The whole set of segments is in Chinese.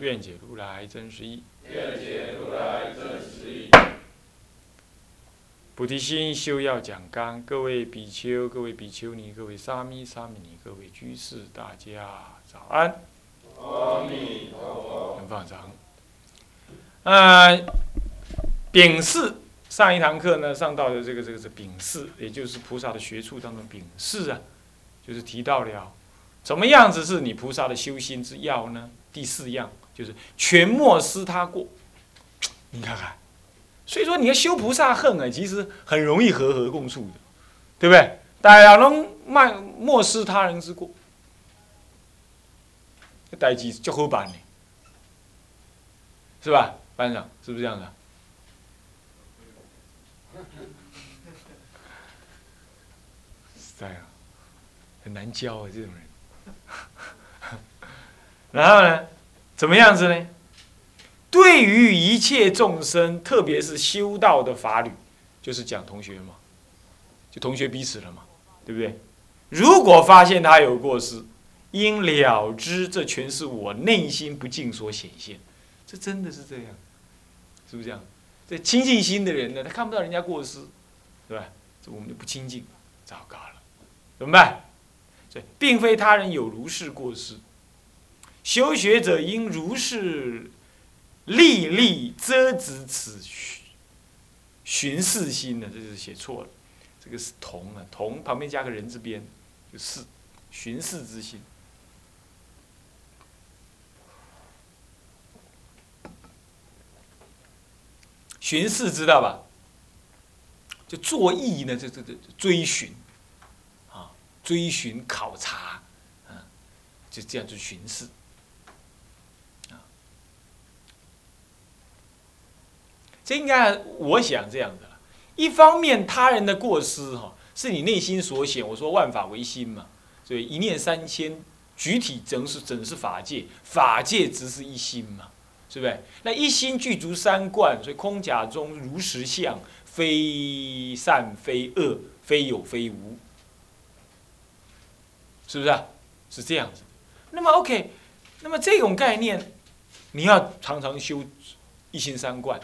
愿解如来真实义。愿解如来真实义。菩提心修要讲纲，各位比丘、各位比丘尼、各位沙弥、沙弥尼、各位居士，大家早安。阿弥陀佛。很放长。呃，丙巳上一堂课呢，上到的这个这个是丙巳，也就是菩萨的学处当中丙巳啊，就是提到了怎么样子是你菩萨的修心之要呢？第四样就是全莫失他过。你看看，所以说你要修菩萨恨啊，其实很容易和和共处的，对不对？大家拢莫莫失他人之过，这代志就好办呢，是吧？班长是不是这样的？是这样，很难教啊，这种人。然后呢，怎么样子呢？对于一切众生，特别是修道的法侣，就是讲同学嘛，就同学彼此了嘛，对不对？如果发现他有过失，应了知，这全是我内心不净所显现。这真的是这样，是不是这样？这亲近心的人呢，他看不到人家过失，对吧？这我们就不亲近，糟糕了，怎么办？这，并非他人有如是过失，修学者应如是历历遮止此寻视心呢？这是写错了，这个是同啊，同旁边加个人字边，就是寻视之心。寻视知道吧？就作意呢，这这这追寻，啊，追寻考察，啊，就这样就巡视，这应该我想这样的。一方面，他人的过失哈，是你内心所显。我说万法唯心嘛，所以一念三千，具体整是整是法界，法界只是一心嘛。是不是？那一心具足三观，所以空假中如实相，非善非恶，非有非无，是不是？啊是这样子。那么 OK，那么这种概念，你要常常修一心三观，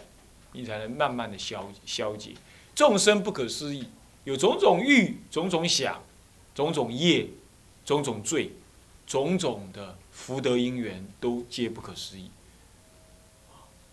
你才能慢慢的消消解。众生不可思议，有种种欲、种种想、种种业、种种罪、种种的福德因缘，都皆不可思议。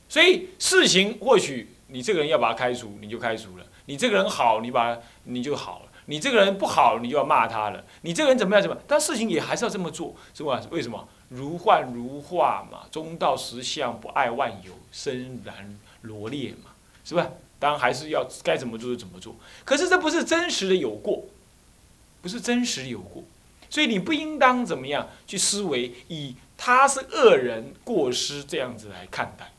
所以事情或许你这个人要把他开除，你就开除了；你这个人好，你把你就好了；你这个人不好，你就要骂他了。你这个人怎么样？怎么？但事情也还是要这么做，是吧？为什么？如幻如化嘛，中道实相，不爱万有，深然罗列嘛，是吧？当然还是要该怎么做就怎么做。可是这不是真实的有过，不是真实有过，所以你不应当怎么样去思维以他是恶人过失这样子来看待。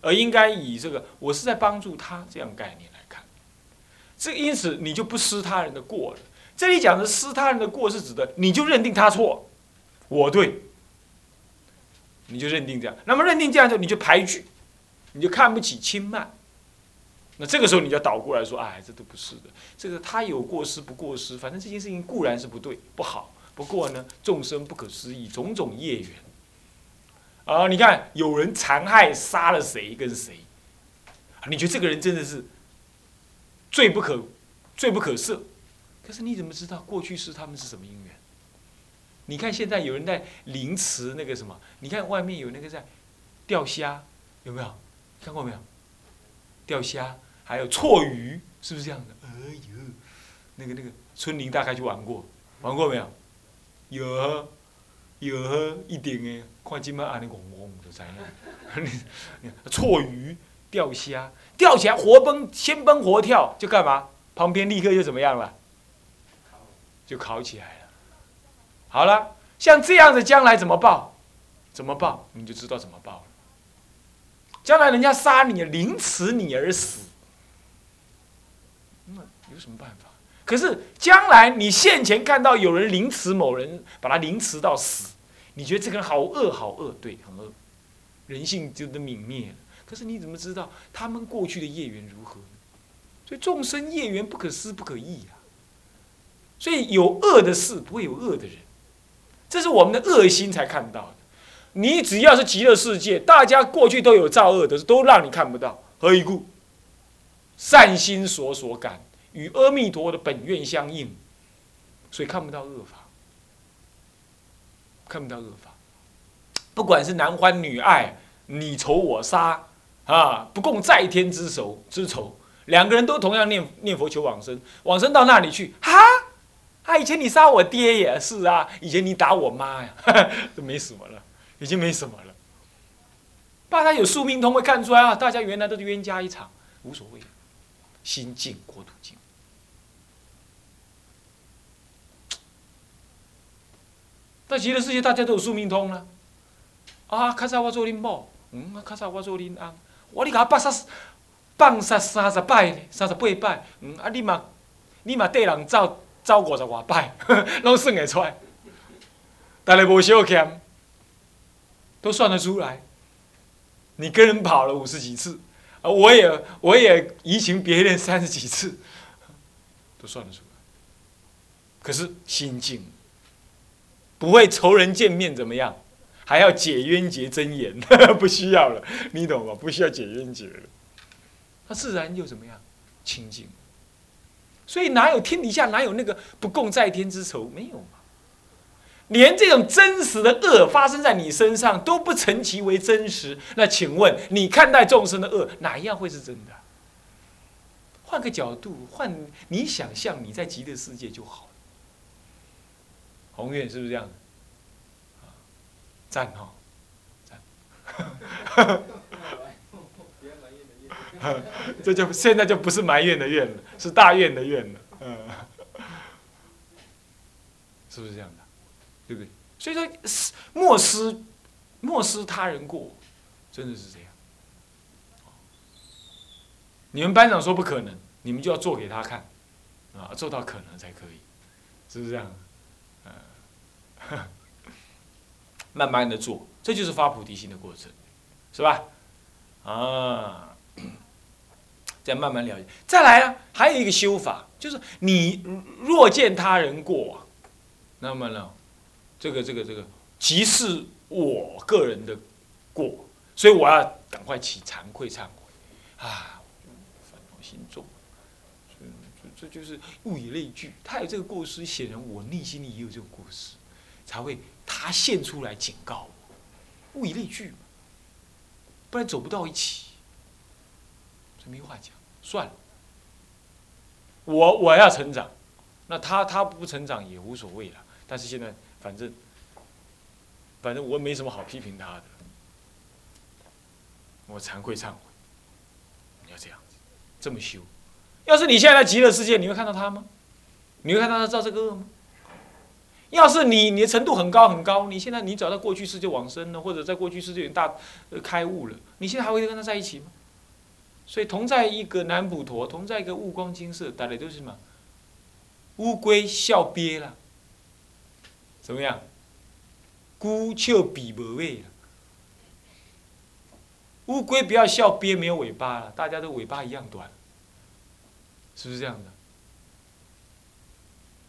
而应该以这个，我是在帮助他这样概念来看，这因此你就不施他人的过了。这里讲的施他人的过是指的，你就认定他错，我对，你就认定这样。那么认定这样之后，你就排拒，你就看不起轻慢。那这个时候你就倒过来说，哎，这都不是的。这个他有过失不过失，反正这件事情固然是不对不好。不过呢，众生不可思议，种种业缘。啊，你看有人残害杀了谁跟谁，你觉得这个人真的是罪不可罪不可赦？可是你怎么知道过去是他们是什么因缘？你看现在有人在凌迟那个什么？你看外面有那个在钓虾，有没有看过没有？钓虾还有错鱼，是不是这样的？哎呦，那个那个村民大概去玩过，玩过没有？有。有一定的，看今麦安尼戆戆就知影。错鱼钓虾，钓起来活蹦先蹦活跳，就干嘛？旁边立刻就怎么样了？就烤起来了。好了，像这样子将来怎么报？怎么报，你就知道怎么报了。将来人家杀你，凌迟你而死，那有什么办法？可是将来你现前看到有人凌迟某人，把他凌迟到死，你觉得这个人好恶好恶，对，很恶，人性就都泯灭了。可是你怎么知道他们过去的业缘如何呢？所以众生业缘不可思不可议啊。所以有恶的事，不会有恶的人，这是我们的恶心才看到的。你只要是极乐世界，大家过去都有造恶的，都让你看不到。何以故？善心所所感，与阿弥陀的本愿相应，所以看不到恶法，看不到恶法。不管是男欢女爱，你仇我杀，啊，不共在天之仇之仇，两个人都同样念念佛求往生，往生到那里去，哈，啊，以前你杀我爹也是啊，以前你打我妈呀，都没什么了，已经没什么了。怕他有宿命通会看出来啊，大家原来都是冤家一场，无所谓，心静国土静。在极乐世界，大家都有宿命通了。啊，卡萨我做恁某，嗯，啊，较早我做恁翁，我你甲我放杀放杀三十摆呢，三十八摆，嗯，啊，你嘛，你嘛缀人走走五十外摆，拢算会出来，但是无小欠，都算得出来。你跟人跑了五十几次，啊，我也我也移情别恋三十几次，都算得出来。可是心境，不会仇人见面怎么样？还要解冤结真言，不需要了，你懂吗？不需要解冤结了，他自然就怎么样清净。所以哪有天底下哪有那个不共在天之仇？没有嘛。连这种真实的恶发生在你身上都不成其为真实，那请问你看待众生的恶哪一样会是真的？换个角度，换你想象你在极乐世界就好了。宏愿是不是这样？赞哈，赞，这就现在就不是埋怨的怨了，是大怨的怨了，嗯，是不是这样的？对不对？所以说，莫失莫失他人过，真的是这样。你们班长说不可能，你们就要做给他看，啊，做到可能才可以，是不是这样？嗯。慢慢的做，这就是发菩提心的过程，是吧？啊，再慢慢了解。再来啊，还有一个修法，就是你若见他人过，那么呢，这个这个这个，即是我个人的过，所以我要赶快起惭愧忏悔啊，烦恼心重，这这就是物以类聚，他有这个过失，显然我内心里也有这种过失，才会。他现出来警告我，物以类聚嘛，不然走不到一起。这没话讲，算了。我我要成长，那他他不成长也无所谓了。但是现在反正反正我没什么好批评他的，我惭愧忏悔。你要这样子，这么修。要是你现在在极乐世界，你会看到他吗？你会看到他造这个恶吗？要是你你的程度很高很高，你现在你找到过去世就往生了，或者在过去世就有大开悟了，你现在还会跟他在一起吗？所以同在一个南普陀，同在一个悟光金色，大家都是什么？乌龟笑憋了，怎么样？孤笑比无尾了。乌龟不要笑鳖，没有尾巴了，大家都尾巴一样短，是不是这样的？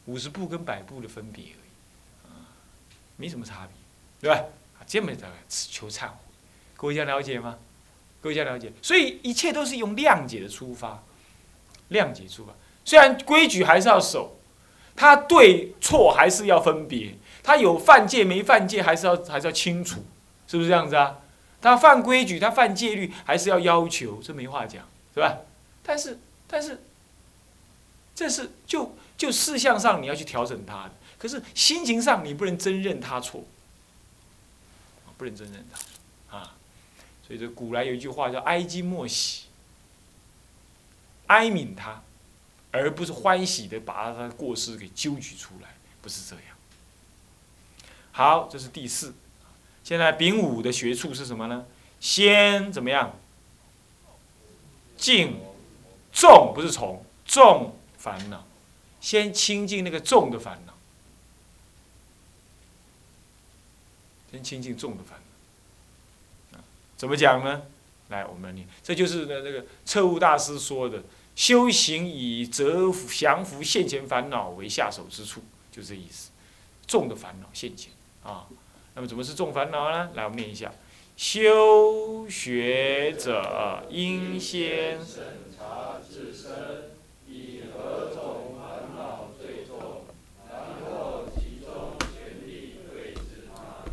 五十步跟百步的分别而已。没什么差别，对吧？啊，这么的求忏悔，各位家了解吗？各位家了解，所以一切都是用谅解的出发，谅解出发。虽然规矩还是要守，他对错还是要分别，他有犯戒没犯戒还是要还是要清楚，是不是这样子啊？他犯规矩，他犯戒律还是要要求，这没话讲，是吧？但是但是，这是就就事项上你要去调整他的。可是心情上，你不能真认他错，不能真认他，啊，所以这古来有一句话叫“哀今莫喜”，哀悯他，而不是欢喜的把他的过失给揪举出来，不是这样。好，这是第四。现在丙午的学处是什么呢？先怎么样？净重不是从重烦恼，先清净那个重的烦恼，先清净重的烦恼。怎么讲呢？来，我们念，这就是呢那个彻悟大师说的：修行以折伏降伏现前烦恼为下手之处，就这意思。重的烦恼现前啊，那么怎么是重烦恼呢？来，我们念一下：修学者应先审查自身，以何种烦恼最重，然后集中全力对治它，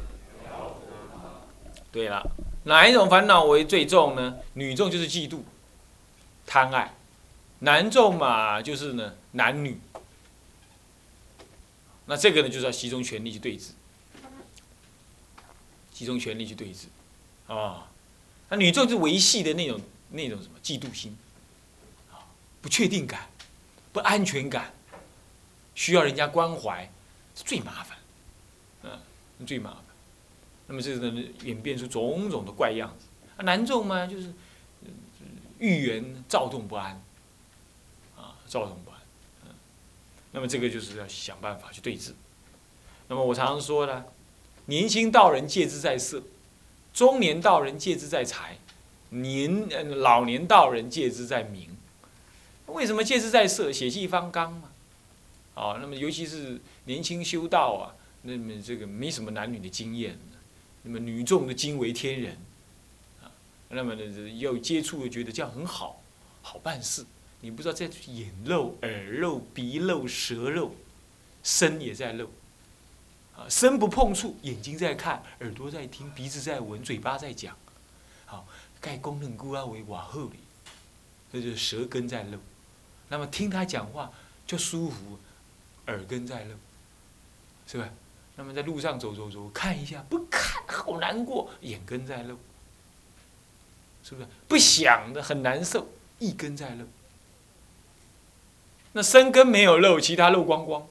对了。哪一种烦恼为最重呢？女重就是嫉妒、贪爱；男重嘛，就是呢男女。那这个呢，就是要集中全力去对峙，集中全力去对峙，啊，那女众是维系的那种那种什么嫉妒心，啊，不确定感、不安全感，需要人家关怀，是最麻烦，嗯，最麻烦。那么这个呢，演变出种种的怪样子。啊，男众嘛，就是欲言躁动不安，啊，躁动不安。嗯，那么这个就是要想办法去对峙。那么我常常说呢，年轻道人戒之在色，中年道人戒之在财，年老年道人戒之在名。为什么戒之在色？血气方刚嘛。哦，那么尤其是年轻修道啊，那么这个没什么男女的经验。那么女众的惊为天人，啊，那么呢，要接触又觉得这样很好，好办事。你不知道在眼漏、耳漏、鼻漏、舌漏，身也在漏，啊，身不碰触，眼睛在看，耳朵在听，鼻子在闻，嘴巴在讲，好，盖功能孤啊为瓦后里，这就是舌根在漏。那么听他讲话就舒服，耳根在漏，是吧？那么在路上走走走，看一下不看好难过，眼根在漏，是不是？不想的很难受，一根在漏。那身根没有漏，其他漏光光，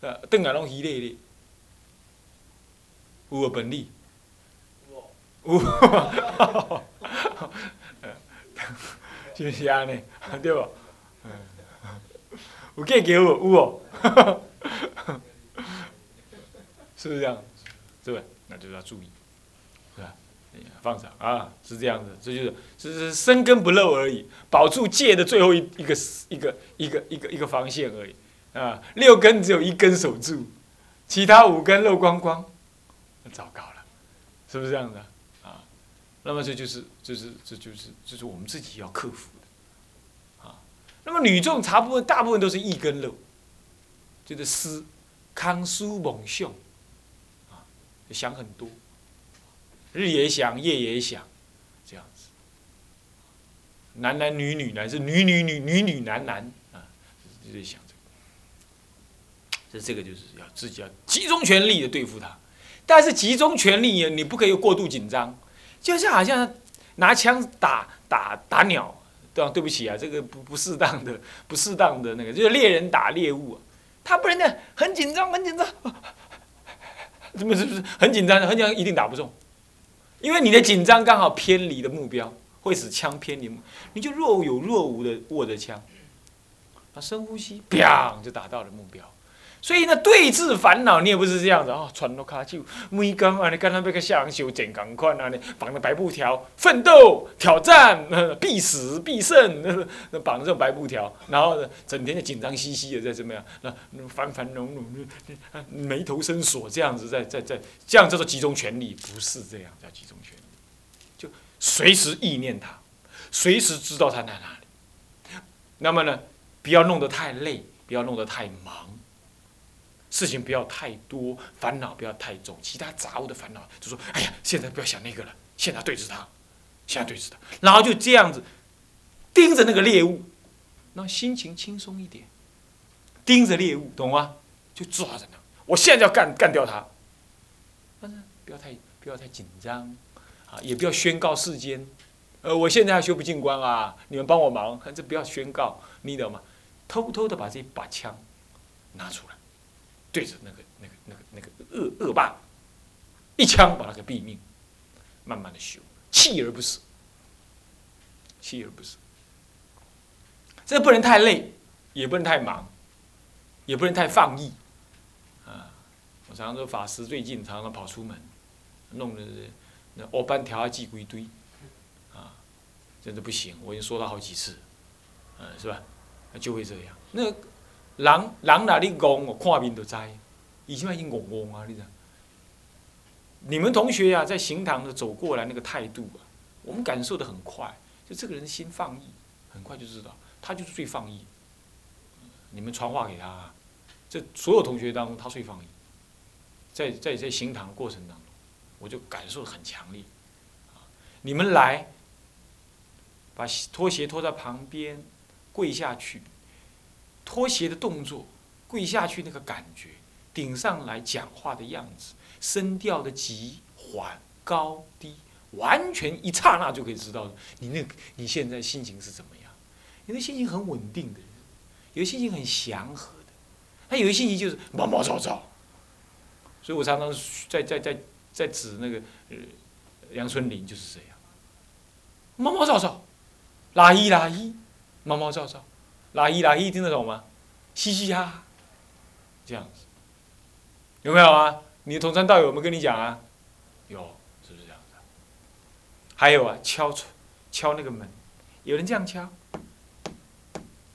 呃，瞪眼拢一列列，无本利，无，就是安尼，对不？有计叫无？有哦。是不是这样？是不是？那就要注意，是吧？放上啊，是这样子，这就是只是生根不漏而已，保住戒的最后一一个一个一个一个一个防线而已啊。六根只有一根守住，其他五根漏光光，那糟糕了，是不是这样的啊？那么这就是就是这就是这是我们自己要克服的啊。那么女众茶部分大部分都是一根漏，就是思康苏猛秀。想很多，日也想，夜也想，这样子。男男女女，乃至女女女女女男男啊，就在想这。这个就是要自己要集中全力的对付他，但是集中全力你不可以过度紧张，就是好像拿枪打打打鸟，对吧？对不起啊，这个不不适当的不适当的那个，就是猎人打猎物，他不能的很紧张很紧张。怎么是不是很紧张？很紧张，一定打不中，因为你的紧张刚好偏离了目标，会使枪偏离。你就若有若无的握着枪，啊，深呼吸，砰，就打到了目标。所以呢，对峙烦恼，你也不是这样子啊，喘到卡就每刚啊，你刚刚被个下人修剪钢块啊，你绑着白布条，奋斗挑战，必死必胜，那绑着这种白布条，然后呢，整天就紧张兮兮的在怎么样，那繁繁荣荣，眉头深锁这样子，在在在，这样叫做集中全力，不是这样叫集中全力，就随时意念他，随时知道他在哪里。那么呢，不要弄得太累，不要弄得太忙。事情不要太多，烦恼不要太重，其他杂物的烦恼就说：“哎呀，现在不要想那个了，现在对着他，现在对着他。”然后就这样子盯着那个猎物，让心情轻松一点。盯着猎物，懂吗？就抓着呢，我现在要干干掉他。但是不要太不要太紧张啊，也不要宣告世间。呃，我现在要修不进关啊，你们帮我忙，这不要宣告，你懂吗？偷偷的把这把枪拿出来。对着那个、那个、那个、那个恶恶霸，一枪把他给毙命，慢慢的修，锲而不舍，锲而不舍。这不能太累，也不能太忙，也不能太放逸，啊！我常常说法师最近常常跑出门，弄的那欧班条啊记一堆，啊，真的不行，我已经说了好几次，嗯，是吧？那就会这样。那人人哪里戆我看面就知，以前已经戆戆啊，你知？你们同学呀，在行堂的走过来那个态度啊，我们感受的很快，就这个人心放逸，很快就知道。他就是最放逸，你们传话给他，这所有同学当中他最放逸，在在在行堂过程当中，我就感受很强烈。你们来，把拖鞋拖在旁边，跪下去，拖鞋的动作，跪下去那个感觉，顶上来讲话的样子，声调的急缓高低，完全一刹那就可以知道你那你现在心情是怎么样。有的心情很稳定的人，有的心情很祥和的，他有的心情就是毛毛躁躁。所以我常常在在在在指那个呃杨春林就是这样，毛毛躁躁，拉一拉一，毛毛躁躁，拉一拉一听得懂吗？嘻嘻哈哈，这样子，有没有啊？你的同山道友有没有跟你讲啊？有，是不是这样子？还有啊，敲敲那个门，有人这样敲。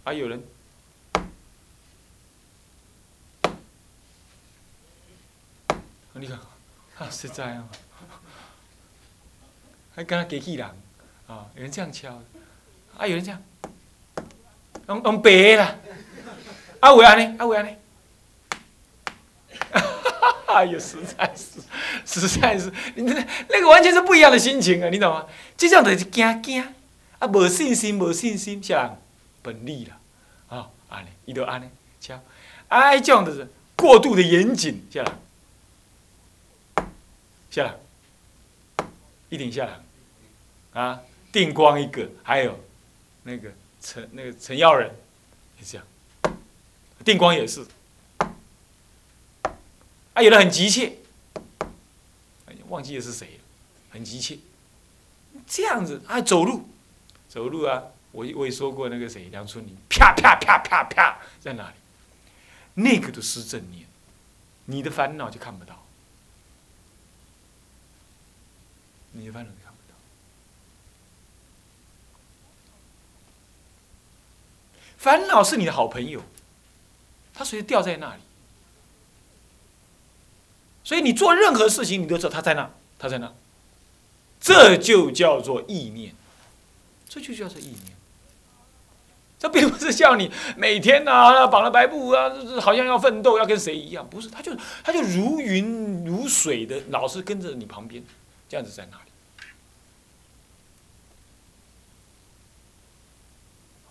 啊有人，你看，啊，实在啊，还跟他给气人，啊，有人这样敲，啊，有人这样，用用白啦，啊，为安尼，啊，为安尼，哎呦，实在是，实在是，你那那个完全是不一样的心情啊，你懂吗？就这样子惊惊，啊，无信心，无信心，啥人？本利啦，啊，安尼，伊就安尼，瞧，哎，这样子过度的严谨，下来，下来，一顶下来，啊，定光一个，还有那个陈那个陈耀仁，也这样，定光也是，啊，有的很急切，哎，忘记了是谁，很急切，这样子，啊，走路，走路啊。我我也说过那个谁梁春林，啪啪啪啪啪在哪里？那个都是正念，你的烦恼就看不到，你的烦恼就看不到。烦恼是你的好朋友，他随时掉在那里，所以你做任何事情，你都知道他在那，他在那，这就叫做意念，这就叫做意念。这并不是像你每天呐绑了白布啊，好像要奋斗，要跟谁一样？不是，他就他就如云如水的，老是跟着你旁边，这样子在那里。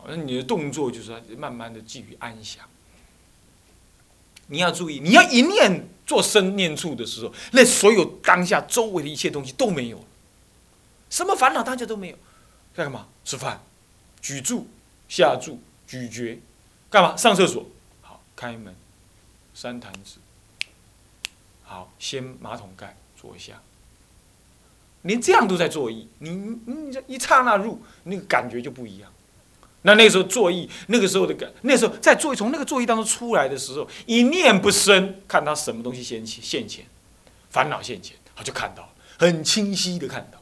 好像你的动作就是慢慢的寄予安详。你要注意，你要一念做生念处的时候，那所有当下周围的一切东西都没有，什么烦恼大家都没有，在干嘛？吃饭，举箸。下注咀嚼，干嘛？上厕所。好，开门，三坛子。好，掀马桶盖，坐下。连这样都在作意，你你这一刹那入，那个感觉就不一样。那那时候作意，那个时候的感，那时候在作意，从那个作意当中出来的时候，一念不生，看他什么东西现现前，烦恼现前，他就看到，很清晰的看到。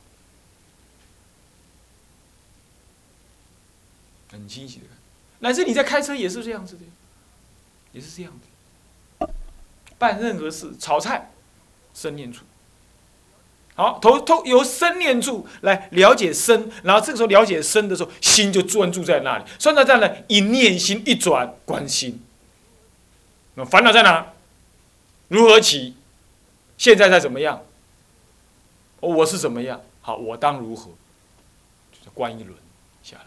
很清晰的看，乃至你在开车也是这样子的，也是这样的。办任何事，炒菜，生念处。好，头头由生念处来了解生，然后这个时候了解生的时候，心就专注在那里。专注在那，一念心一转，观心。那烦恼在哪？如何起？现在在怎么样？我是怎么样？好，我当如何？就是观一轮下来。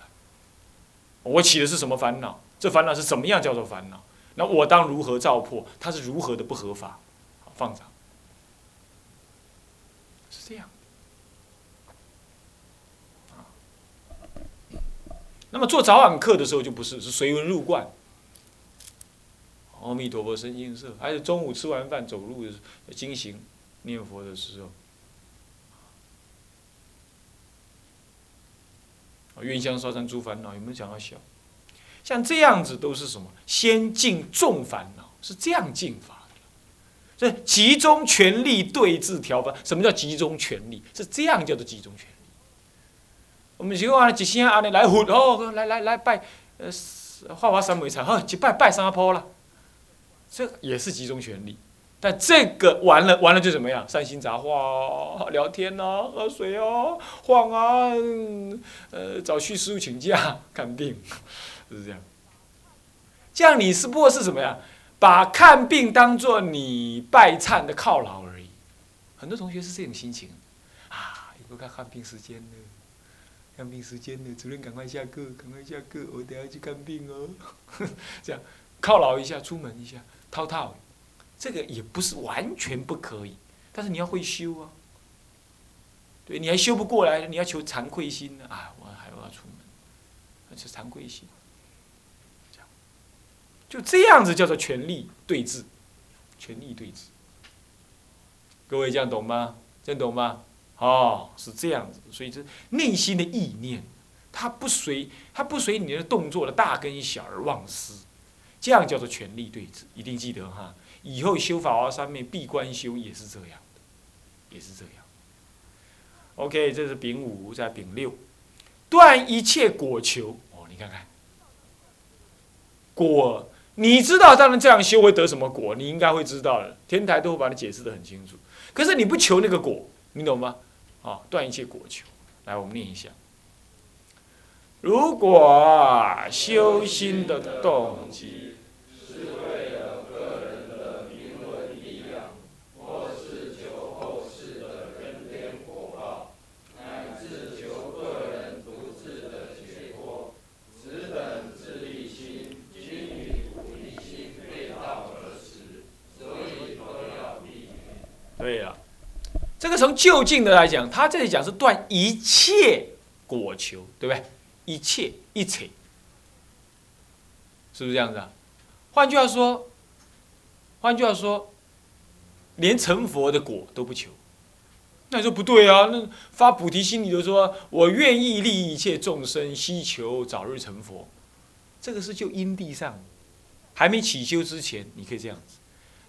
我起的是什么烦恼？这烦恼是怎么样叫做烦恼？那我当如何照破？它是如何的不合法？放长，是这样。那么做早晚课的时候就不是，是随文入观。阿弥陀佛，身心色。还是中午吃完饭走路的经行，念佛的时候，啊愿香烧山诸烦恼，有没有讲到消？像这样子都是什么？先尽重烦恼，是这样尽法。这集中全力对峙调法，什么叫集中全力？是这样叫做集中全力。我们就话一声安尼来呼哦，来来来拜，呃，化华三昧禅，呵，去拜拜三坡了，这也是集中全力。但这个完了完了就怎么样？善心杂话，聊天啊，喝水啊，晃啊，呃，找徐师傅请假看病，就是这样。这样你是不过是什么呀？把看病当做你拜忏的犒劳而已。很多同学是这种心情啊，又该看病时间了，看病时间了，主任赶快下课，赶快下课，我等下去看病哦。这样犒劳一下，出门一下，套套。这个也不是完全不可以，但是你要会修啊。对，你还修不过来，你要求惭愧心呢啊！我还要出门，那是惭愧心。就这样子叫做权力对峙，权力对峙。各位这样懂吗？这样懂吗？哦，是这样子，所以这内心的意念，它不随它不随你的动作的大跟小而忘失，这样叫做权力对峙，一定记得哈。以后修法华三昧闭关修也是这样的，也是这样。OK，这是丙五，在丙六，断一切果求。哦，你看看，果，你知道，当然这样修会得什么果？你应该会知道的，天台都会把你解释的很清楚。可是你不求那个果，你懂吗？啊，断一切果求。来，我们念一下。如果修心的动机。个从就近的来讲，他这里讲是断一切果求，对不对？一切一切，是不是这样子啊？换句话说，换句话说，连成佛的果都不求，那你说不对啊？那发菩提心，你就说我愿意利益一切众生，希求早日成佛，这个是就因地上，还没起修之前，你可以这样子。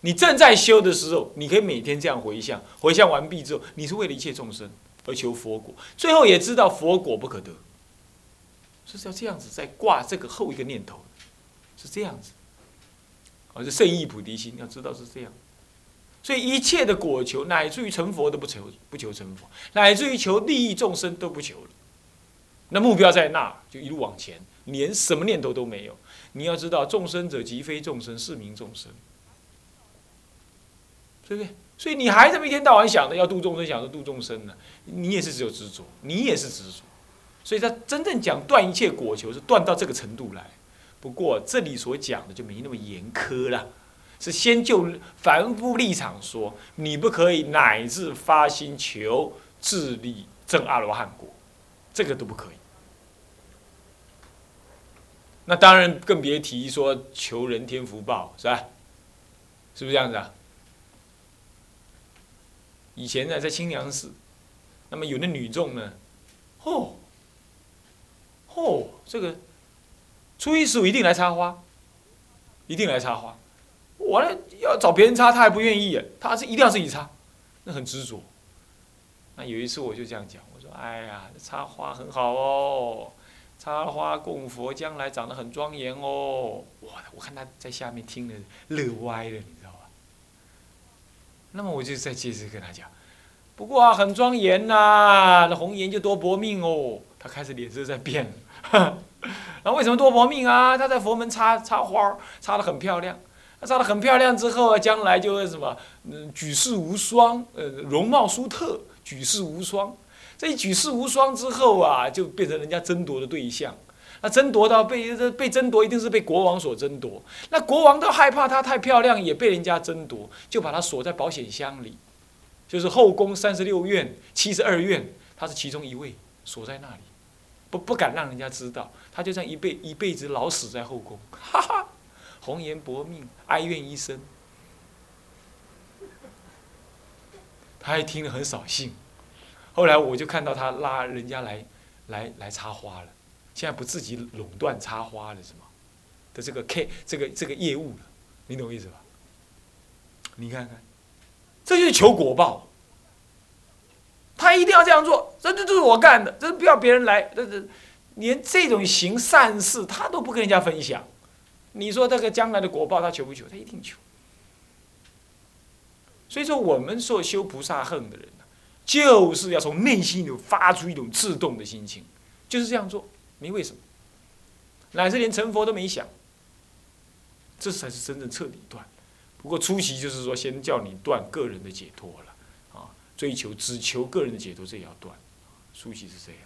你正在修的时候，你可以每天这样回向，回向完毕之后，你是为了一切众生而求佛果，最后也知道佛果不可得，是要这样子在挂这个后一个念头，是这样子，而是圣意菩提心，要知道是这样，所以一切的果求，乃至于成佛都不求，不求成佛，乃至于求利益众生都不求了，那目标在那，就一路往前，连什么念头都没有。你要知道，众生者即非众生，是名众生。对不对？所以你还这么一天到晚想着要度众生，想着度众生呢？你也是只有执着，你也是执着。所以他真正讲断一切果求，是断到这个程度来。不过这里所讲的就没那么严苛了，是先就凡夫立场说，你不可以乃至发心求自力证阿罗汉果，这个都不可以。那当然更别提说求人天福报，是吧？是不是这样子啊？以前呢，在清凉寺，那么有的女众呢，哦，哦，这个初一十五一定来插花，一定来插花。我呢要找别人插，他还不愿意，他是一定要自己插，那很执着。那有一次我就这样讲，我说：“哎呀，插花很好哦，插花供佛，将来长得很庄严哦。”哇，我看他在下面听的乐歪了。那么我就再接着跟他讲，不过啊，很庄严呐，那红颜就多薄命哦。他开始脸色在变，那为什么多薄命啊？他在佛门插插花，插的很漂亮，他插的很漂亮之后啊，将来就会什么，嗯，举世无双，呃，容貌殊特，举世无双。这一举世无双之后啊，就变成人家争夺的对象。那争夺到被被争夺，一定是被国王所争夺。那国王都害怕她太漂亮，也被人家争夺，就把她锁在保险箱里，就是后宫三十六院、七十二院，她是其中一位，锁在那里，不不敢让人家知道。她就这样一辈一辈子老死在后宫，哈哈，红颜薄命，哀怨一生。他还听了很扫兴。后来我就看到他拉人家来，来来插花了。现在不自己垄断插花了是吗？的这个 K 这个这个业务了，你懂我意思吧？你看看，这就是求果报。他一定要这样做，这这这是我干的，这是不要别人来，这这连这种行善事他都不跟人家分享。你说这个将来的果报他求不求？他一定求。所以说，我们说修菩萨恨的人就是要从内心里发出一种自动的心情，就是这样做，没为什么，乃至连成佛都没想，这才是真正彻底断。不过初期就是说，先叫你断个人的解脱了，啊，追求只求个人的解脱，这也要断，初期是这样。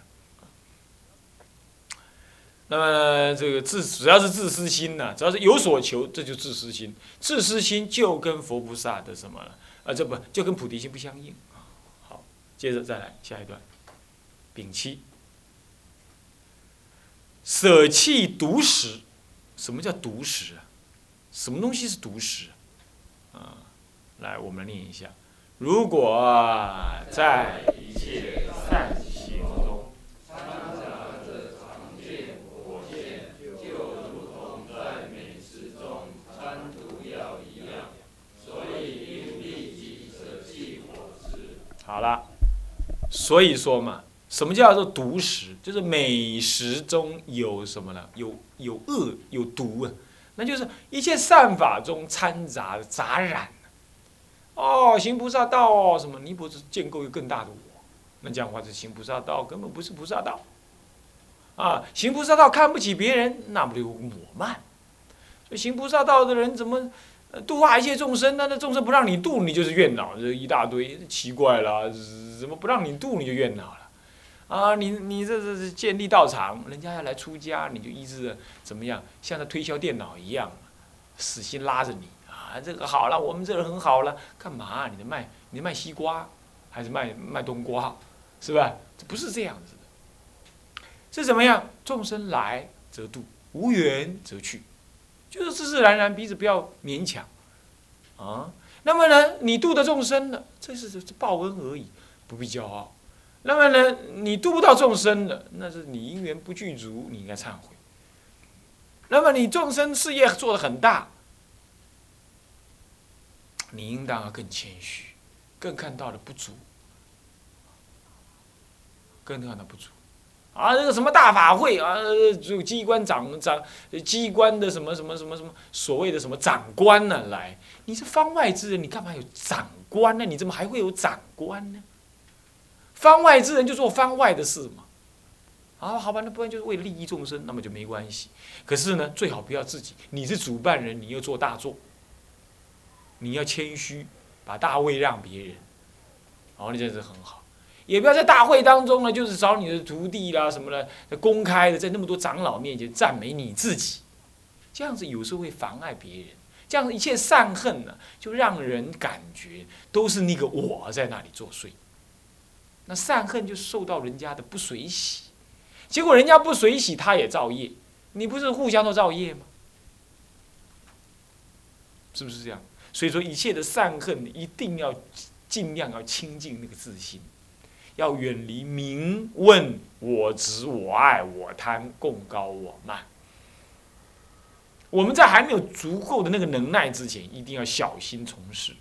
那么这个自只要是自私心呢，只要是有所求，这就自私心。自私心就跟佛菩萨的什么了？啊，这不就跟菩提心不相应啊？好，接着再来下一段，丙七，舍弃独食。什么叫独食啊？什么东西是独食啊？啊来我们念一下。如果在一切善行中掺杂着常见火见就如同在美食中掺毒药一样所以应立即舍弃伙食好了所以说嘛什么叫做毒食？就是美食中有什么呢？有有恶有毒啊，那就是一切善法中掺杂杂染。哦，行菩萨道哦，什么？你不是建构一个更大的我？那这样的话，这行菩萨道根本不是菩萨道。啊，行菩萨道看不起别人，那不就我慢？所以行菩萨道的人怎么？度化一切众生，那那众生不让你度，你就是怨恼，这一大堆，奇怪了，怎么不让你度你就怨恼？啊，你你这这是建立道场，人家要来出家，你就一直怎么样，像在推销电脑一样，死心拉着你啊，这个好了，我们这儿很好了，干嘛？你的卖你卖西瓜，还是卖卖冬瓜，是吧？这不是这样子的，是怎么样？众生来则度，无缘则去。就是自自然然，彼此不要勉强，啊，那么呢，你度的众生呢，这是这报恩而已，不必骄傲。那么呢，你度不到众生的，那是你因缘不具足，你应该忏悔。那么你众生事业做得很大，你应当要更谦虚，更看到了不足，更看到不足。啊，这个什么大法会啊，就机关长长，机关的什么什么什么什么所谓的什么长官呢？来，你是方外之人，你干嘛有长官呢？你怎么还会有长官呢？方外之人就做方外的事嘛。啊，好吧，那不然就是为利益众生，那么就没关系。可是呢，最好不要自己，你是主办人，你要做大做，你要谦虚，把大位让别人，哦，你这是很好。也不要在大会当中呢，就是找你的徒弟啦什么的，公开的在那么多长老面前赞美你自己，这样子有时候会妨碍别人。这样一切善恨呢，就让人感觉都是那个我在那里作祟。那善恨就受到人家的不随喜，结果人家不随喜，他也造业，你不是互相都造业吗？是不是这样？所以说一切的善恨一定要尽量要清净那个自心。要远离名问我执我爱我贪共高我慢。我们在还没有足够的那个能耐之前，一定要小心从事。